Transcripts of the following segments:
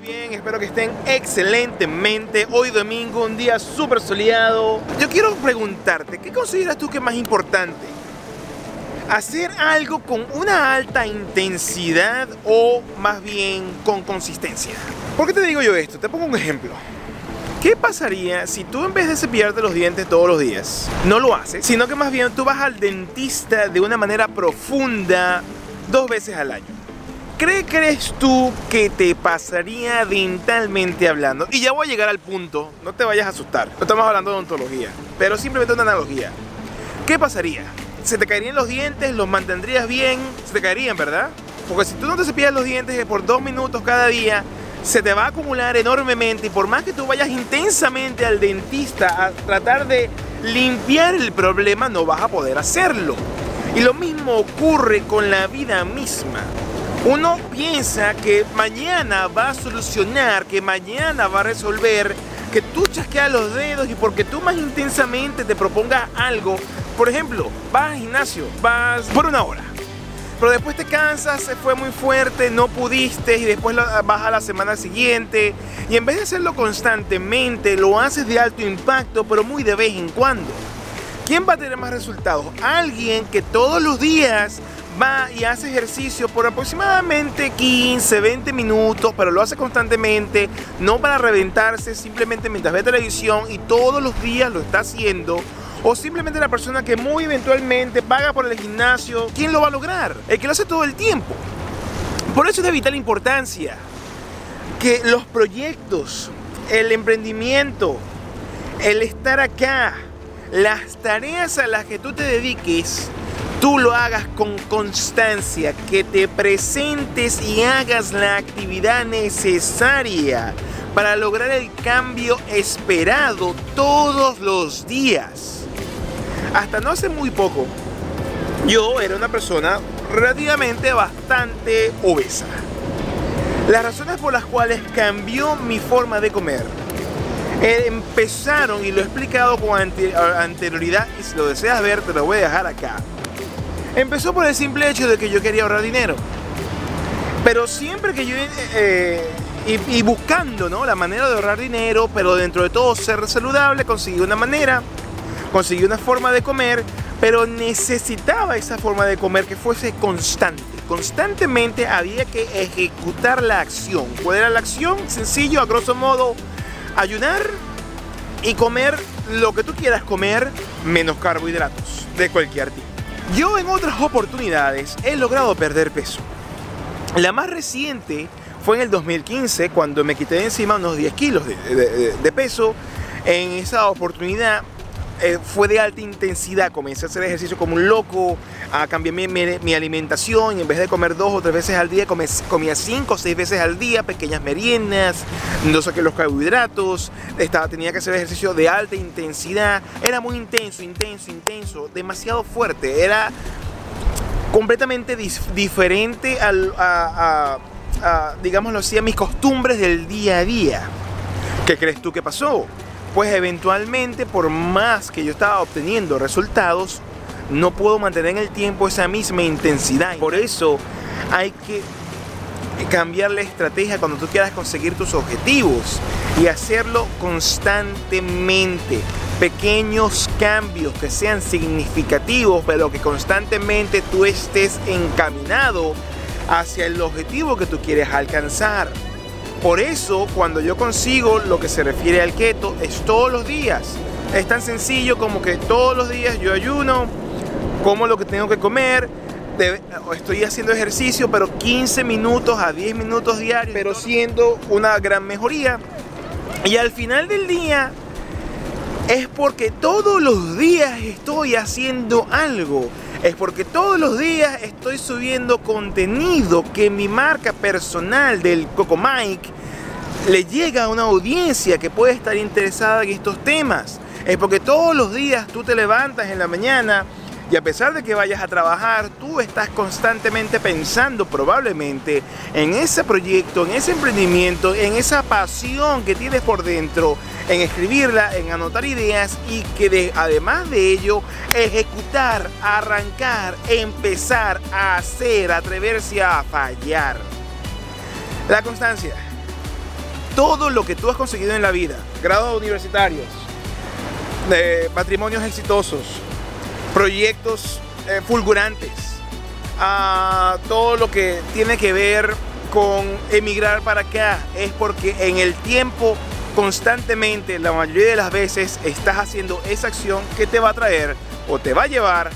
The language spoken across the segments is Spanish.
Bien, espero que estén excelentemente. Hoy domingo, un día súper soleado. Yo quiero preguntarte, ¿qué consideras tú que es más importante? ¿Hacer algo con una alta intensidad o más bien con consistencia? ¿Por qué te digo yo esto? Te pongo un ejemplo. ¿Qué pasaría si tú en vez de cepillarte los dientes todos los días, no lo haces, sino que más bien tú vas al dentista de una manera profunda dos veces al año? ¿Cree, crees tú que te pasaría dentalmente hablando? Y ya voy a llegar al punto, no te vayas a asustar, no estamos hablando de odontología, pero simplemente una analogía. ¿Qué pasaría? ¿Se te caerían los dientes? ¿Los mantendrías bien? Se te caerían, ¿verdad? Porque si tú no te cepillas los dientes por dos minutos cada día, se te va a acumular enormemente y por más que tú vayas intensamente al dentista a tratar de limpiar el problema, no vas a poder hacerlo. Y lo mismo ocurre con la vida misma. Uno piensa que mañana va a solucionar, que mañana va a resolver, que tú chasqueas los dedos y porque tú más intensamente te propongas algo, por ejemplo, vas al gimnasio, vas por una hora, pero después te cansas, fue muy fuerte, no pudiste y después vas a la semana siguiente y en vez de hacerlo constantemente, lo haces de alto impacto, pero muy de vez en cuando. ¿Quién va a tener más resultados? Alguien que todos los días va y hace ejercicio por aproximadamente 15, 20 minutos, pero lo hace constantemente, no para reventarse, simplemente mientras ve televisión y todos los días lo está haciendo. O simplemente la persona que muy eventualmente paga por el gimnasio, ¿quién lo va a lograr? El que lo hace todo el tiempo. Por eso es de vital importancia que los proyectos, el emprendimiento, el estar acá, las tareas a las que tú te dediques, tú lo hagas con constancia, que te presentes y hagas la actividad necesaria para lograr el cambio esperado todos los días. Hasta no hace muy poco, yo era una persona relativamente bastante obesa. Las razones por las cuales cambió mi forma de comer eh, empezaron, y lo he explicado con anterioridad, y si lo deseas ver, te lo voy a dejar acá Empezó por el simple hecho de que yo quería ahorrar dinero. Pero siempre que yo... Eh, y, buscando ¿no? la manera de ahorrar dinero, pero dentro de todo ser saludable, conseguí una manera, conseguí una forma de comer, pero necesitaba esa forma de comer que fuese constante. Constantemente había que ejecutar la acción. ¿Cuál era la acción? Sencillo, a grosso modo, ayunar y comer lo que tú quieras comer, menos carbohidratos de cualquier tipo. Yo en otras oportunidades he logrado perder peso. La más reciente fue en el 2015 cuando me quité de encima unos 10 kilos de, peso. En esa oportunidad eh, fue de alta intensidad. Comencé a hacer ejercicio como un loco, a cambiar mi, alimentación. Y en vez de comer dos o tres veces al día, comía cinco o seis veces al día, pequeñas meriendas, no saqué los carbohidratos. Estaba, tenía que hacer ejercicio de alta intensidad. Era muy intenso, intenso, intenso, demasiado fuerte. Era completamente diferente al, a, a, digámoslo así, a mis costumbres del día a día. ¿Qué crees tú que pasó? Pues eventualmente por más que yo estaba obteniendo resultados, no puedo mantener en el tiempo esa misma intensidad. Por eso hay que cambiar la estrategia cuando tú quieras conseguir tus objetivos y hacerlo constantemente. Pequeños cambios que sean significativos, pero que constantemente tú estés encaminado hacia el objetivo que tú quieres alcanzar. Por eso, cuando yo consigo lo que se refiere al keto, es todos los días. Es tan sencillo como que todos los días yo ayuno, como lo que tengo que comer, estoy haciendo ejercicio, pero 15 minutos a 10 minutos diarios, pero siendo una gran mejoría. Y al final del día es porque todos los días estoy haciendo algo. Es porque todos los días estoy subiendo contenido que mi marca personal del Coco Mike le llega a una audiencia que puede estar interesada en estos temas. Es porque todos los días tú te levantas en la mañana y a pesar de que vayas a trabajar, tú estás constantemente pensando probablemente en ese proyecto, en ese emprendimiento, en esa pasión que tienes por dentro en escribirla, en anotar ideas y que además de ello, ejecutar, arrancar, empezar a hacer, atreverse a fallar. La constancia. todo lo que tú has conseguido en la vida, grados universitarios, de matrimonios exitosos, proyectos eh, fulgurantes, a todo lo que tiene que ver con emigrar para acá, es porque en el tiempo constantemente, la mayoría de las veces, estás haciendo esa acción que te va a traer o te va a llevar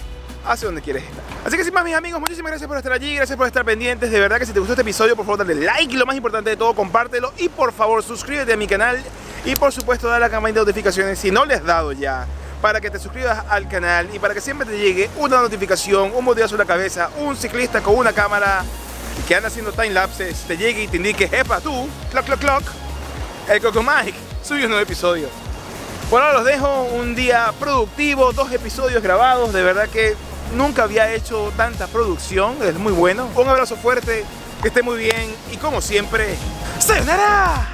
hacia donde quieres estar. Así que sin más mis amigos, muchísimas gracias por estar allí, gracias por estar pendientes. De verdad que si te gustó este episodio, por favor dale like y lo más importante de todo, compártelo y por favor suscríbete a mi canal y por supuesto dale a la campaña de notificaciones si no le has dado ya para que te suscribas al canal y para que siempre te llegue una notificación, un motivazo en la cabeza, un ciclista con una cámara que anda haciendo time lapses, te llegue y te indique, epa, tú, clock, clock, clock, el Coco Mike subió un nuevo episodio. Por ahora los dejo un día productivo, dos episodios grabados, de verdad que nunca había hecho tanta producción, es muy bueno. Un abrazo fuerte, que esté muy bien y como siempre, ¡Sayonara!